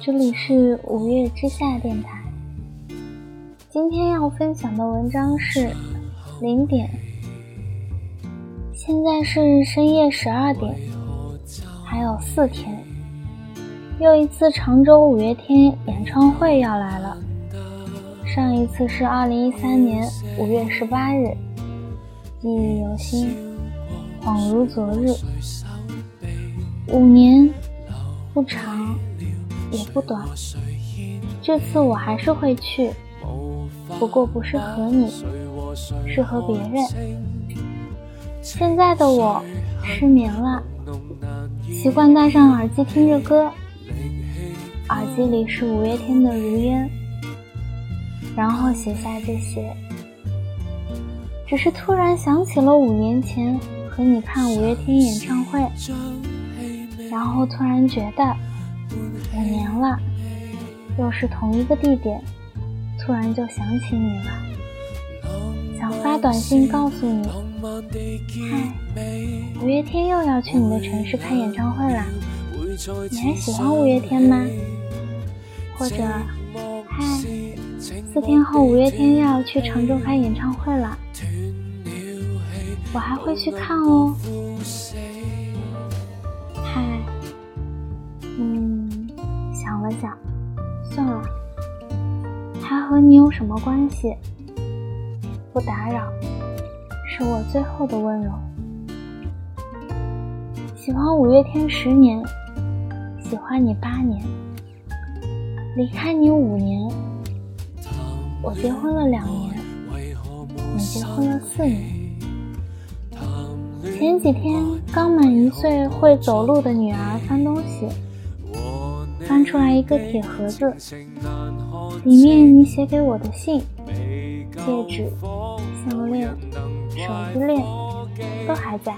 这里是五月之下电台。今天要分享的文章是零点，现在是深夜十二点，还有四天，又一次常州五月天演唱会要来了。上一次是二零一三年五月十八日，记忆犹新，恍如昨日。五年不长也不短，这次我还是会去，不过不是和你，是和别人。现在的我失眠了，习惯戴上耳机听着歌，耳机里是五月天的《如烟》，然后写下这些。只是突然想起了五年前和你看五月天演唱会。然后突然觉得五年了，又是同一个地点，突然就想起你了，想发短信告诉你，嗨，五月天又要去你的城市开演唱会啦，你还喜欢五月天吗？或者，嗨，四天后五月天又要去常州开演唱会了，我还会去看哦。算了，他和你有什么关系？不打扰，是我最后的温柔。喜欢五月天十年，喜欢你八年，离开你五年，我结婚了两年，你结婚了四年。前几天刚满一岁会走路的女儿翻东西。翻出来一个铁盒子，里面你写给我的信、戒指、项链、手机链都还在，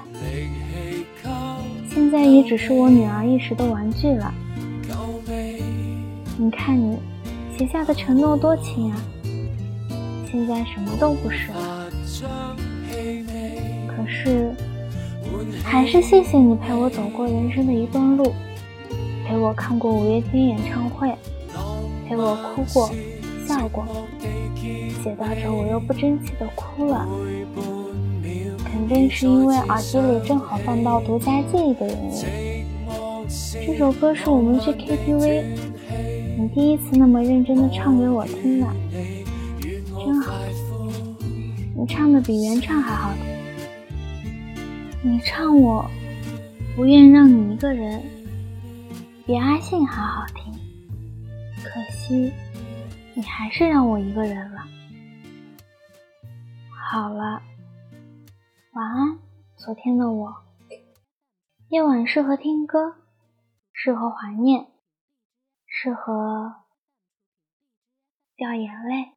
现在也只是我女儿一时的玩具了。你看你写下的承诺多轻啊，现在什么都不是了。可是，还是谢谢你陪我走过人生的一段路。陪我看过五月天演唱会，陪我哭过、笑过，写到这我又不争气的哭了。肯定是因为耳机里正好放到《独家记忆》的原因。这首歌是我们去 KTV，你第一次那么认真的唱给我听的，真好。你唱的比原唱还好听。你唱我，不愿让你一个人。比阿信还好听，可惜你还是让我一个人了。好了，晚安，昨天的我。夜晚适合听歌，适合怀念，适合掉眼泪。